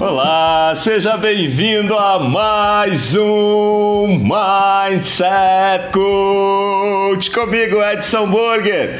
Olá, seja bem-vindo a mais um Mindset Coach comigo, Edson Burger.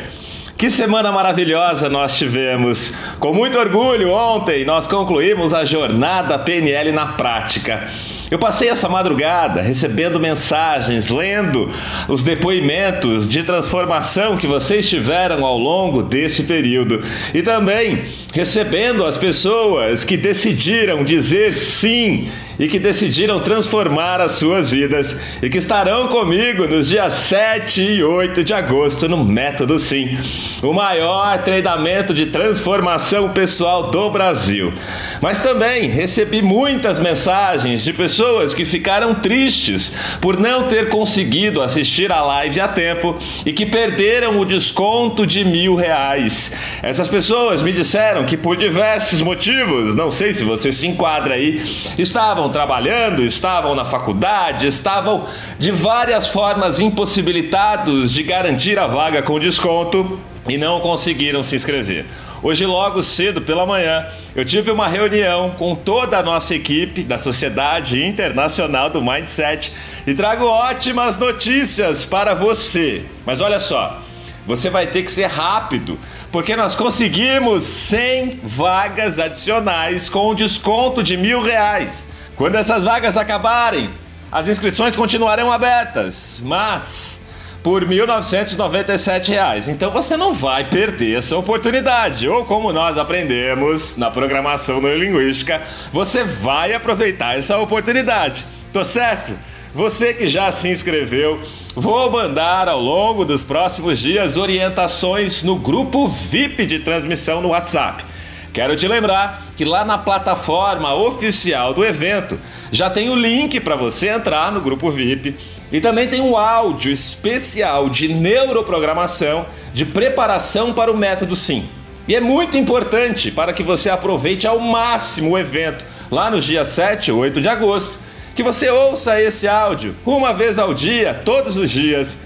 Que semana maravilhosa nós tivemos! Com muito orgulho, ontem nós concluímos a jornada PNL na prática. Eu passei essa madrugada recebendo mensagens, lendo os depoimentos de transformação que vocês tiveram ao longo desse período e também recebendo as pessoas que decidiram dizer sim e que decidiram transformar as suas vidas e que estarão comigo nos dias 7 e 8 de agosto no Método Sim, o maior treinamento de transformação pessoal do Brasil. Mas também recebi muitas mensagens de pessoas que ficaram tristes por não ter conseguido assistir a live a tempo e que perderam o desconto de mil reais. Essas pessoas me disseram que por diversos motivos, não sei se você se enquadra aí, estavam trabalhando, estavam na faculdade, estavam de várias formas impossibilitados de garantir a vaga com desconto e não conseguiram se inscrever. Hoje, logo cedo pela manhã, eu tive uma reunião com toda a nossa equipe da Sociedade Internacional do Mindset e trago ótimas notícias para você. Mas olha só, você vai ter que ser rápido, porque nós conseguimos 100 vagas adicionais com um desconto de mil reais. Quando essas vagas acabarem, as inscrições continuarão abertas, mas por R$ 1.997. Então você não vai perder essa oportunidade. Ou como nós aprendemos na programação neurolinguística, você vai aproveitar essa oportunidade. Tô certo? Você que já se inscreveu, vou mandar ao longo dos próximos dias orientações no grupo VIP de transmissão no WhatsApp. Quero te lembrar que lá na plataforma oficial do evento já tem o link para você entrar no grupo VIP e também tem um áudio especial de neuroprogramação de preparação para o método Sim. E é muito importante para que você aproveite ao máximo o evento lá no dia 7 ou 8 de agosto, que você ouça esse áudio uma vez ao dia, todos os dias.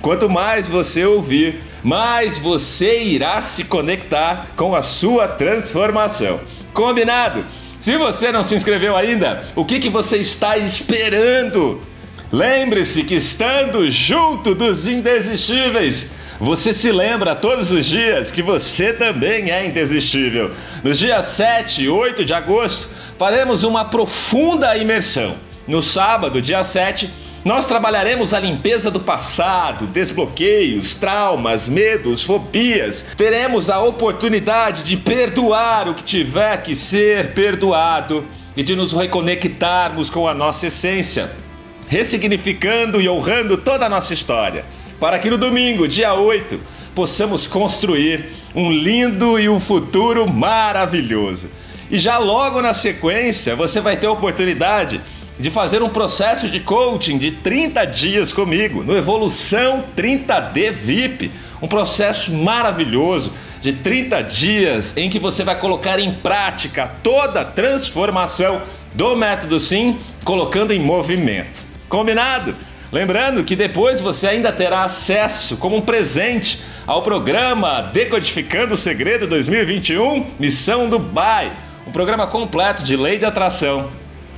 Quanto mais você ouvir, mais você irá se conectar com a sua transformação. Combinado? Se você não se inscreveu ainda, o que, que você está esperando? Lembre-se que estando junto dos indesistíveis, você se lembra todos os dias que você também é indesistível. Nos dias 7 e 8 de agosto, faremos uma profunda imersão. No sábado, dia 7, nós trabalharemos a limpeza do passado, desbloqueios, traumas, medos, fobias. Teremos a oportunidade de perdoar o que tiver que ser perdoado e de nos reconectarmos com a nossa essência, ressignificando e honrando toda a nossa história, para que no domingo, dia 8, possamos construir um lindo e um futuro maravilhoso. E já logo na sequência, você vai ter a oportunidade de fazer um processo de coaching de 30 dias comigo no Evolução 30D VIP, um processo maravilhoso de 30 dias em que você vai colocar em prática toda a transformação do método Sim, colocando em movimento. Combinado? Lembrando que depois você ainda terá acesso como um presente ao programa Decodificando o Segredo 2021 Missão Dubai, um programa completo de lei de atração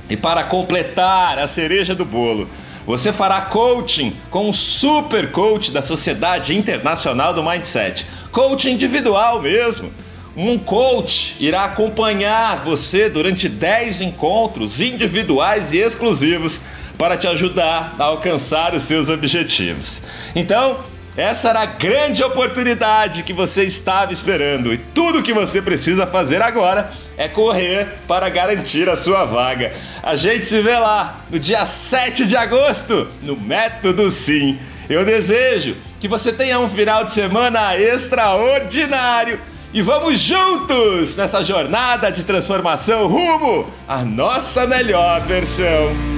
e para completar a cereja do bolo, você fará coaching com um super coach da Sociedade Internacional do Mindset. Coaching individual mesmo. Um coach irá acompanhar você durante 10 encontros individuais e exclusivos para te ajudar a alcançar os seus objetivos. Então, essa era a grande oportunidade que você estava esperando e tudo que você precisa fazer agora é correr para garantir a sua vaga. A gente se vê lá no dia 7 de agosto no Método Sim. Eu desejo que você tenha um final de semana extraordinário e vamos juntos nessa jornada de transformação rumo à nossa melhor versão.